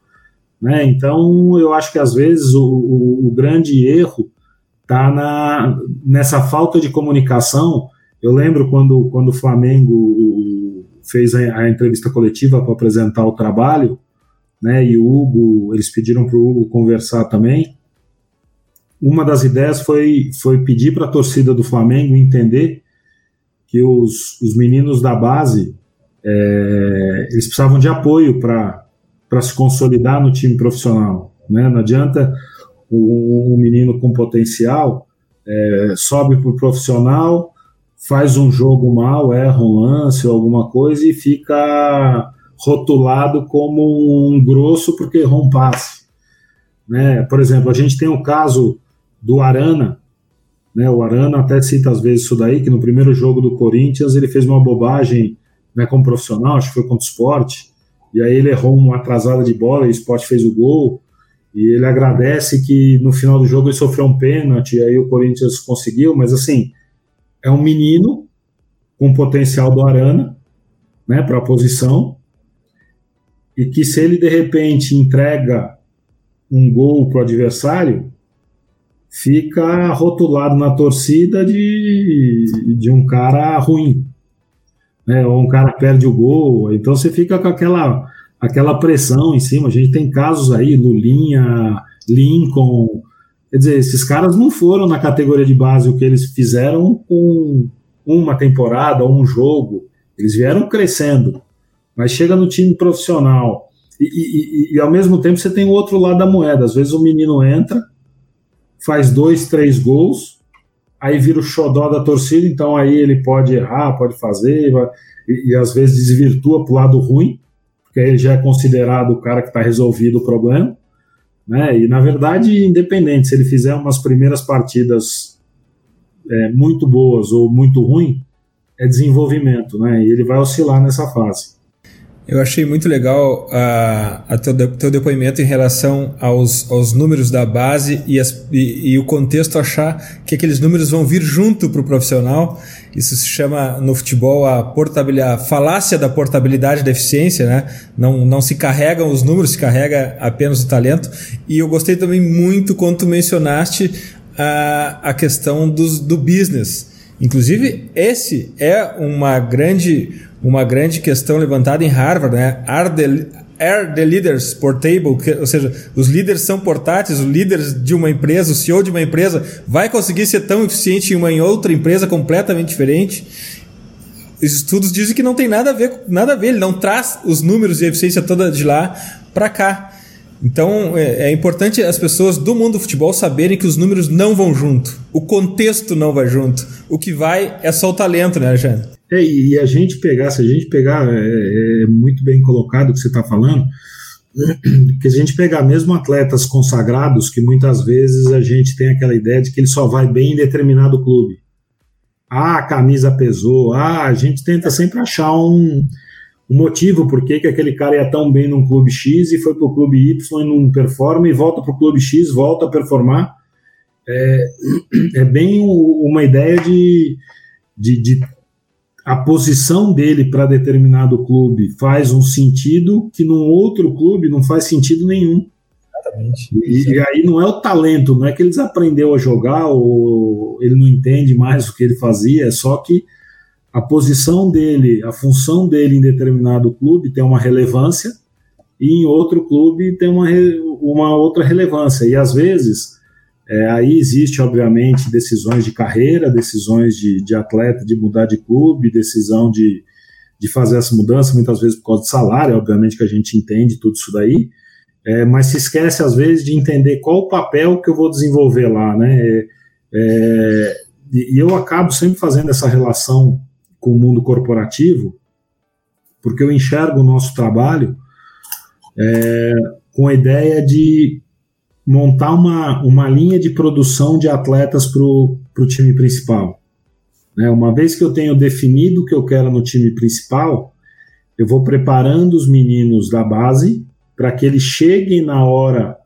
Né? Então, eu acho que às vezes o, o, o grande erro está nessa falta de comunicação. Eu lembro quando, quando o Flamengo fez a, a entrevista coletiva para apresentar o trabalho, né, e o Hugo, eles pediram para o Hugo conversar também. Uma das ideias foi, foi pedir para a torcida do Flamengo entender que os, os meninos da base é, eles precisavam de apoio para se consolidar no time profissional. Né? Não adianta um menino com potencial é, sobe para o profissional, faz um jogo mal, erra um lance ou alguma coisa e fica rotulado como um grosso porque errou um passe. Né? Por exemplo, a gente tem o caso do Arana, né? o Arana até cita às vezes isso daí, que no primeiro jogo do Corinthians ele fez uma bobagem né, como profissional, acho que foi contra o esporte, e aí ele errou uma atrasada de bola e o esporte fez o gol, e ele agradece que no final do jogo ele sofreu um pênalti, e aí o Corinthians conseguiu, mas assim, é um menino com potencial do Arana, né, para a posição, e que se ele de repente entrega um gol para o adversário, fica rotulado na torcida de, de um cara ruim, né, ou um cara perde o gol, então você fica com aquela, aquela pressão em cima. A gente tem casos aí, Lulinha, Lincoln, quer dizer, esses caras não foram na categoria de base o que eles fizeram com uma temporada um jogo, eles vieram crescendo, mas chega no time profissional. E, e, e, e ao mesmo tempo você tem o outro lado da moeda. Às vezes o menino entra, faz dois, três gols, aí vira o xodó da torcida, então aí ele pode errar, pode fazer, e, e às vezes desvirtua para o lado ruim, porque aí ele já é considerado o cara que está resolvido o problema. Né? E na verdade, independente, se ele fizer umas primeiras partidas é, muito boas ou muito ruim, é desenvolvimento, né? E ele vai oscilar nessa fase. Eu achei muito legal a, a teu, teu depoimento em relação aos, aos números da base e, as, e, e, o contexto achar que aqueles números vão vir junto para o profissional. Isso se chama no futebol a, portabilidade, a falácia da portabilidade da eficiência, né? Não, não se carregam os números, se carrega apenas o talento. E eu gostei também muito quando mencionaste a, a questão dos, do business. Inclusive, esse é uma grande uma grande questão levantada em Harvard, né? Are the, are the leaders portable? Que, ou seja, os líderes são portáteis, os líderes de uma empresa, o CEO de uma empresa vai conseguir ser tão eficiente em uma em outra empresa completamente diferente? Os estudos dizem que não tem nada a ver, nada a ver, ele não traz os números e a eficiência toda de lá para cá. Então é, é, importante as pessoas do mundo do futebol saberem que os números não vão junto, o contexto não vai junto. O que vai é só o talento, né, Alexandre? É, e a gente pegar, se a gente pegar, é, é muito bem colocado o que você está falando, que se a gente pegar mesmo atletas consagrados, que muitas vezes a gente tem aquela ideia de que ele só vai bem em determinado clube. Ah, a camisa pesou, ah, a gente tenta sempre achar um, um motivo por que aquele cara ia tão bem num clube X e foi para o clube Y e não performa e volta para o clube X, volta a performar. É, é bem uma ideia de, de, de a posição dele para determinado clube faz um sentido que num outro clube não faz sentido nenhum. Exatamente. E, e, aí não é o talento, não é que ele desaprendeu a jogar ou ele não entende mais o que ele fazia, é só que a posição dele, a função dele em determinado clube tem uma relevância e em outro clube tem uma, uma outra relevância. E às vezes é, aí existe, obviamente, decisões de carreira, decisões de, de atleta de mudar de clube, decisão de, de fazer essa mudança, muitas vezes por causa de salário, obviamente que a gente entende tudo isso daí, é, mas se esquece às vezes de entender qual o papel que eu vou desenvolver lá, né? É, é e eu acabo sempre fazendo essa relação com o mundo corporativo, porque eu enxergo o nosso trabalho é, com a ideia de montar uma, uma linha de produção de atletas para o time principal. Né? Uma vez que eu tenho definido o que eu quero no time principal, eu vou preparando os meninos da base para que eles cheguem na hora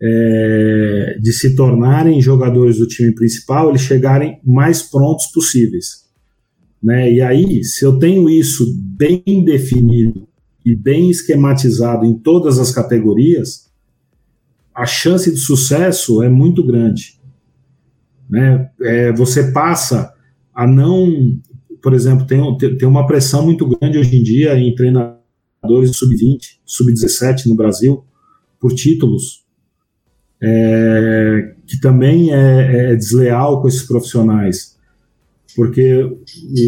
é, de se tornarem jogadores do time principal, eles chegarem mais prontos possíveis. Né? E aí, se eu tenho isso bem definido e bem esquematizado em todas as categorias, a chance de sucesso é muito grande. Né? É, você passa a não. Por exemplo, tem, tem uma pressão muito grande hoje em dia em treinadores sub-20, sub-17 no Brasil, por títulos, é, que também é, é, desleal com esses profissionais. Porque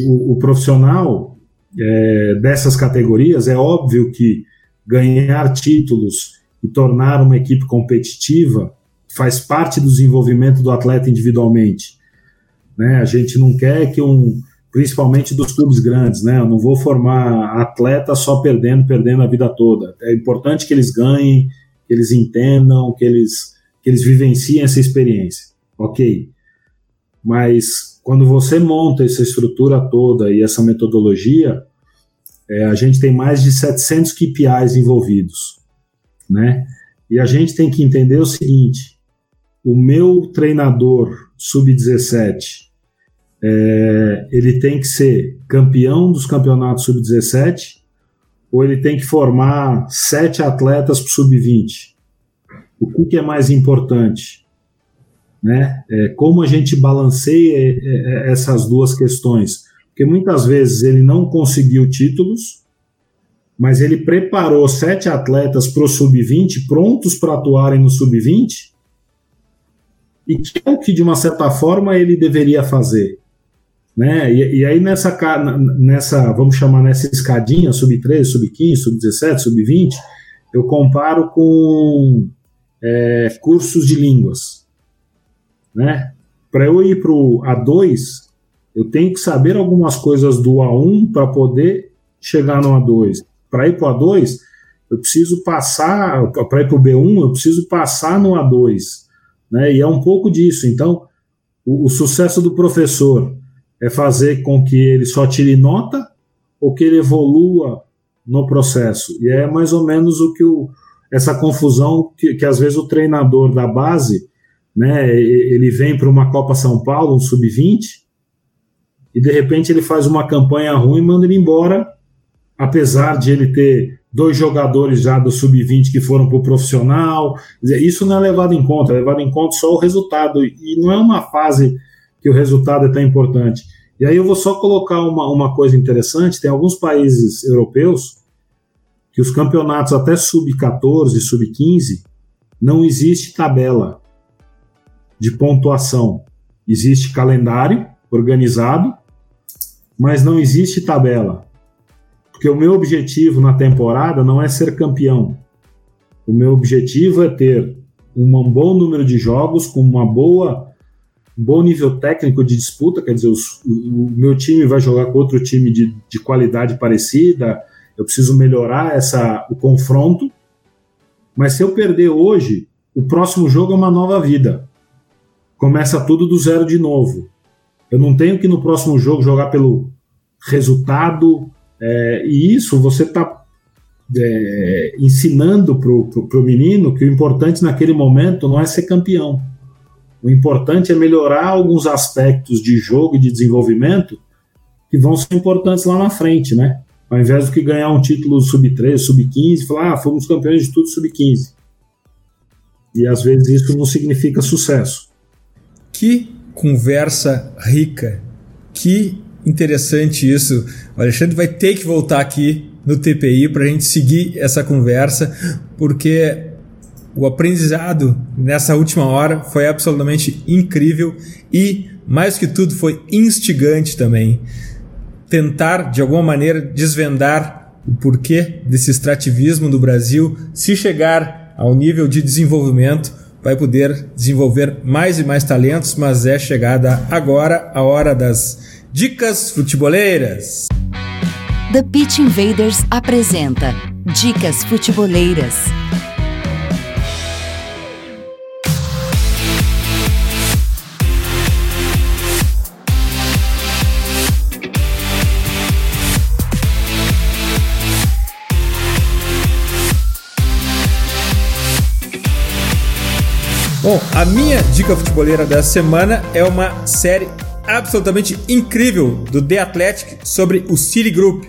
o, o profissional é, dessas categorias, é óbvio que ganhar títulos e tornar uma equipe competitiva faz parte do desenvolvimento do atleta individualmente. Né? A gente não quer que um, principalmente dos clubes grandes, né? Eu não vou formar atleta só perdendo, perdendo a vida toda. É importante que eles ganhem, que eles entendam, que eles, que eles vivenciem essa experiência. Ok. Mas quando você monta essa estrutura toda e essa metodologia, é, a gente tem mais de 700 KPIs envolvidos, né? E a gente tem que entender o seguinte: o meu treinador sub-17 é, ele tem que ser campeão dos campeonatos sub-17 ou ele tem que formar sete atletas para sub-20? O que, que, é mais importante? Né? É, como a gente balanceia é, é, essas duas questões? Porque muitas vezes ele não conseguiu títulos, mas ele preparou sete atletas para o sub-20, prontos para atuarem no sub-20, e que é o que, de uma certa forma, ele deveria fazer. Né? E, e aí, nessa, nessa, vamos chamar nessa escadinha, sub-13, sub-15, sub-17, sub-20, eu comparo com é, cursos de línguas. Né? Para eu ir para o A2, eu tenho que saber algumas coisas do A1 para poder chegar no A2. Para ir para o A2, eu preciso passar, para ir para o B1, eu preciso passar no A2. Né? E é um pouco disso. Então, o, o sucesso do professor é fazer com que ele só tire nota ou que ele evolua no processo. E é mais ou menos o que o, essa confusão que, que às vezes o treinador da base, né, ele vem para uma Copa São Paulo, um sub-20, e de repente ele faz uma campanha ruim e manda ele embora, apesar de ele ter dois jogadores já do sub-20 que foram para o profissional. Isso não é levado em conta, é levado em conta só o resultado. E não é uma fase que o resultado é tão importante. E aí eu vou só colocar uma, uma coisa interessante: tem alguns países europeus que os campeonatos até sub-14, sub-15, não existe tabela de pontuação. Existe calendário organizado mas não existe tabela. Porque o meu objetivo na temporada não é ser campeão. O meu objetivo é ter um bom número de jogos com uma boa um bom nível técnico de disputa, quer dizer, os, o, meu time vai jogar com outro time de, de qualidade parecida, eu preciso melhorar essa, o confronto, mas se eu perder hoje, o próximo jogo é uma nova vida. Começa tudo do zero de novo. Eu não tenho que no próximo jogo jogar pelo resultado, é, e isso você está é, ensinando para o menino que o importante naquele momento não é ser campeão. O importante é melhorar alguns aspectos de jogo e de desenvolvimento que vão ser importantes lá na frente, né? Ao invés do que ganhar um título sub-13, sub-15, falar, ah, fomos campeões de tudo sub-15. E às vezes isso não significa sucesso. Que conversa rica. Que interessante isso. O Alexandre vai ter que voltar aqui no TPI para a gente seguir essa conversa, porque o aprendizado nessa última hora foi absolutamente incrível e, mais que tudo, foi instigante também. Tentar, de alguma maneira, desvendar o porquê desse extrativismo do Brasil, se chegar ao nível de desenvolvimento vai poder desenvolver mais e mais talentos, mas é chegada agora a hora das dicas futeboleiras. The Pitch Invaders apresenta Dicas Futeboleiras. Bom, a minha dica futeboleira da semana é uma série absolutamente incrível do The Athletic sobre o City Group.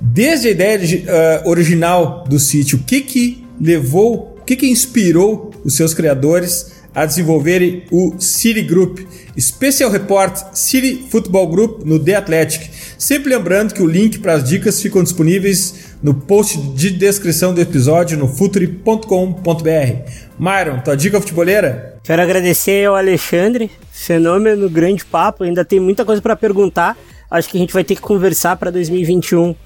Desde a ideia de, uh, original do City, o que que levou, o que que inspirou os seus criadores a desenvolverem o City Group, Special Report City Football Group no The Athletic. Sempre lembrando que o link para as dicas ficam disponíveis no post de descrição do episódio no futuri.com.br. Myron, tua dica futeboleira? Quero agradecer ao Alexandre, fenômeno, grande papo, ainda tem muita coisa para perguntar. Acho que a gente vai ter que conversar para 2021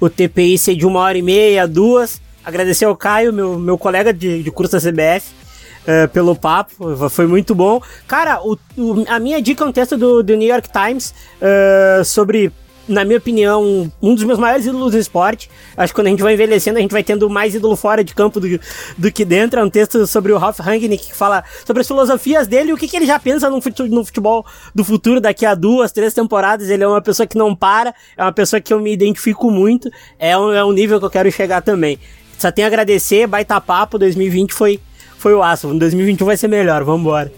o TPI ser de uma hora e meia, duas. Agradecer ao Caio, meu, meu colega de, de curso da CBF, uh, pelo papo, foi muito bom. Cara, o, o, a minha dica é um texto do, do New York Times uh, sobre na minha opinião, um dos meus maiores ídolos do esporte. Acho que quando a gente vai envelhecendo, a gente vai tendo mais ídolo fora de campo do, do que dentro. É um texto sobre o Ralph Rangnick que fala sobre as filosofias dele e o que, que ele já pensa no futebol do futuro daqui a duas, três temporadas. Ele é uma pessoa que não para, é uma pessoa que eu me identifico muito. É um, é um nível que eu quero chegar também. Só tenho a agradecer, baita papo, 2020 foi foi o aço. 2021 vai ser melhor, vambora.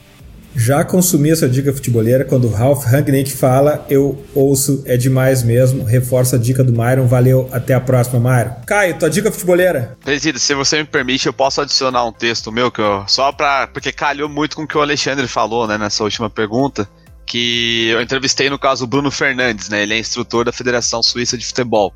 Já consumi essa dica futeboleira. Quando o Ralph Rangnick fala, eu ouço, é demais mesmo. Reforça a dica do Myron. Valeu, até a próxima, Myron. Caio, tua dica futeboleira? Presida, se você me permite, eu posso adicionar um texto meu, que eu, só pra. Porque calhou muito com o que o Alexandre falou, né, nessa última pergunta. Que eu entrevistei, no caso, o Bruno Fernandes, né? Ele é instrutor da Federação Suíça de Futebol.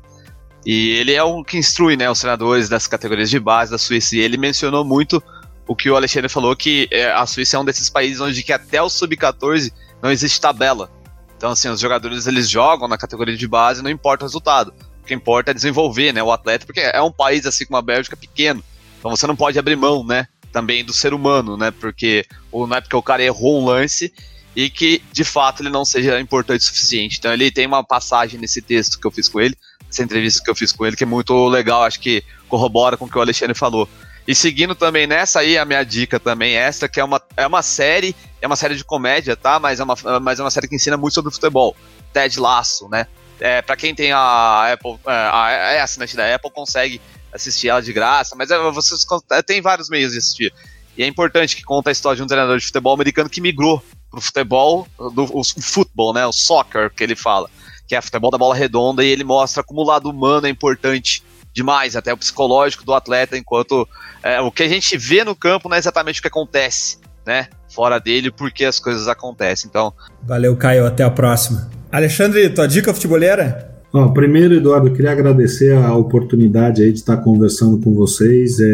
E ele é o que instrui, né, os treinadores das categorias de base da Suíça. E ele mencionou muito o que o Alexandre falou, que é, a Suíça é um desses países onde que até o sub-14 não existe tabela. Então, assim, os jogadores eles jogam na categoria de base, não importa o resultado. O que importa é desenvolver, né, o atleta, porque é um país assim como a Bélgica pequeno. Então você não pode abrir mão, né, também do ser humano, né, porque não é porque o cara errou um lance e que de fato ele não seja importante o suficiente. Então ele tem uma passagem nesse texto que eu fiz com ele, essa entrevista que eu fiz com ele, que é muito legal, acho que corrobora com o que o Alexandre falou. E seguindo também nessa aí, a minha dica também extra, que é uma, é uma série, é uma série de comédia, tá? Mas é uma, mas é uma série que ensina muito sobre futebol. Ted Laço, né? É, pra quem tem a Apple, é, é assinante da Apple, consegue assistir ela de graça, mas é, vocês é, tem vários meios de assistir. E é importante que conta a história de um treinador de futebol americano que migrou pro futebol, do, o futebol, né? O soccer, que ele fala, que é futebol da bola redonda, e ele mostra como o lado humano é importante demais, até o psicológico do atleta, enquanto é, o que a gente vê no campo não é exatamente o que acontece, né? Fora dele, porque as coisas acontecem. Então. Valeu, Caio. Até a próxima. Alexandre, tua dica futebolera? Oh, primeiro, Eduardo, eu queria agradecer a oportunidade aí de estar conversando com vocês. É,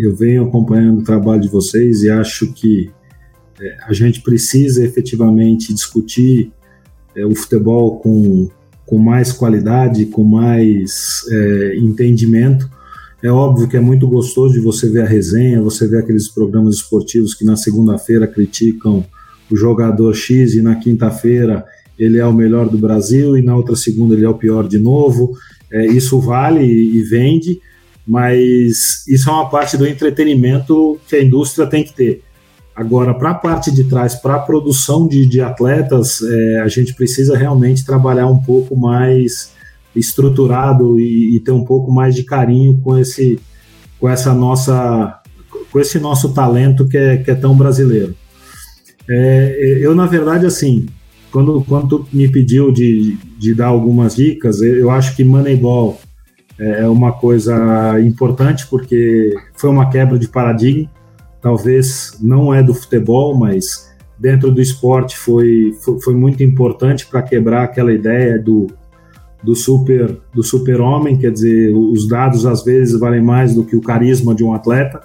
eu venho acompanhando o trabalho de vocês e acho que é, a gente precisa efetivamente discutir é, o futebol com, com mais qualidade, com mais é, entendimento. É óbvio que é muito gostoso de você ver a resenha, você ver aqueles programas esportivos que na segunda-feira criticam o jogador X e na quinta-feira ele é o melhor do Brasil e na outra segunda ele é o pior de novo. É, isso vale e vende, mas isso é uma parte do entretenimento que a indústria tem que ter. Agora, para a parte de trás, para a produção de, de atletas, é, a gente precisa realmente trabalhar um pouco mais estruturado e, e, ter um pouco mais de carinho com esse, com essa nossa, com esse nosso talento que é, que é tão brasileiro. É, eu, na verdade, assim, quando, quando me pediu de, de dar algumas dicas, eu acho que Moneyball é uma coisa importante porque foi uma quebra de paradigma talvez não é do futebol, mas dentro do esporte foi, foi, foi muito importante para quebrar aquela ideia do, do super do super homem, quer dizer, os dados às vezes valem mais do que o carisma de um atleta.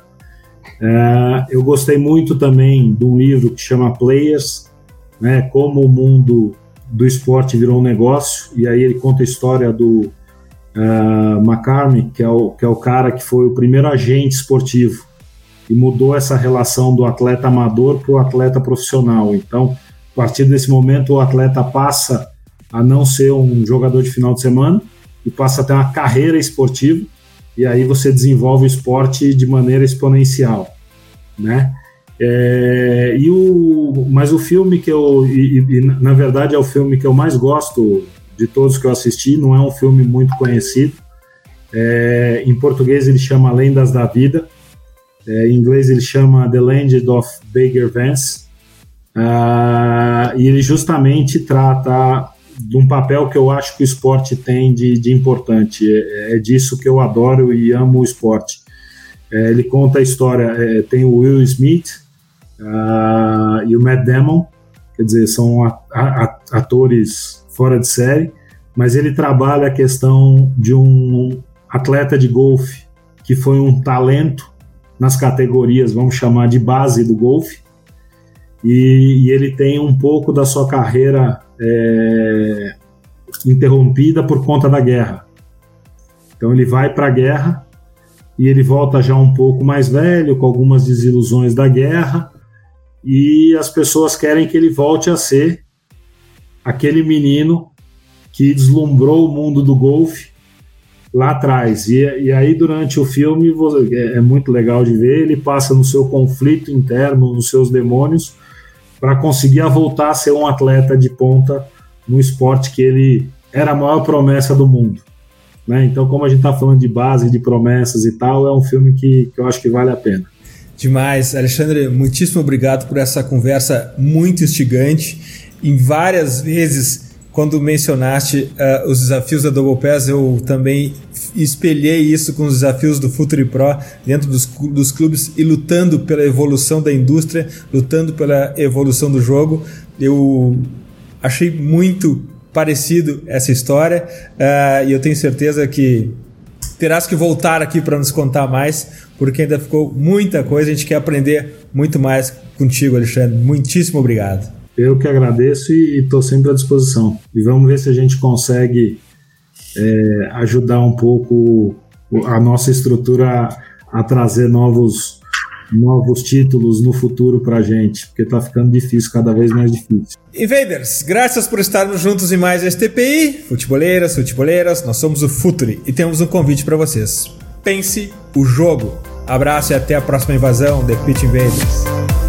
É, eu gostei muito também de um livro que chama Players, né, como o mundo do esporte virou um negócio, e aí ele conta a história do uh, que é, o, que é o cara que foi o primeiro agente esportivo e mudou essa relação do atleta amador para o atleta profissional. Então, a partir desse momento, o atleta passa a não ser um jogador de final de semana e passa a ter uma carreira esportiva e aí você desenvolve o esporte de maneira exponencial, né? É, e o, mas o filme que eu, e, e, na verdade é o filme que eu mais gosto de todos que eu assisti, não é um filme muito conhecido. É, em português ele chama Lendas da Vida, é, em inglês ele chama The Legend of Baker Vance. Uh, e ele justamente trata de um papel que eu acho que o esporte tem de, de importante. É, é, disso que eu adoro e amo o esporte. É, ele conta a história, é, tem o Will Smith uh, e o Matt Damon, quer dizer, são atores fora de série, mas ele trabalha a questão de um atleta de golfe que foi um talento nas categorias, vamos chamar de base do golfe, e, e ele tem um pouco da sua carreira é, interrompida por conta da guerra. Então ele vai para a guerra e ele volta já um pouco mais velho, com algumas desilusões da guerra, e as pessoas querem que ele volte a ser aquele menino que deslumbrou o mundo do golfe lá atrás. E, e aí, durante o filme, é, é muito legal de ver, ele passa no seu conflito interno, nos seus demônios, para conseguir voltar a ser um atleta de ponta no esporte que ele era a maior promessa do mundo. Né? Então, como a gente está falando de base, de promessas e tal, é um filme que, que eu acho que vale a pena. Demais. Alexandre, muitíssimo obrigado por essa conversa muito instigante. Em várias vezes, quando mencionaste uh, os desafios da Double Pass, eu também espelhei isso com os desafios do Futuri Pro dentro dos, dos clubes e lutando pela evolução da indústria, lutando pela evolução do jogo. Eu achei muito parecido essa história uh, e eu tenho certeza que terás que voltar aqui para nos contar mais, porque ainda ficou muita coisa. A gente quer aprender muito mais contigo, Alexandre. Muitíssimo obrigado. Eu que agradeço e estou sempre à disposição. E vamos ver se a gente consegue é, ajudar um pouco a nossa estrutura a, a trazer novos novos títulos no futuro pra gente, porque tá ficando difícil, cada vez mais difícil. Invaders, graças por estarmos juntos em mais este TPI. Futeboleiras, futeboleiras, nós somos o Futuri e temos um convite para vocês. Pense o jogo. Abraço e até a próxima invasão The Pitch Invaders.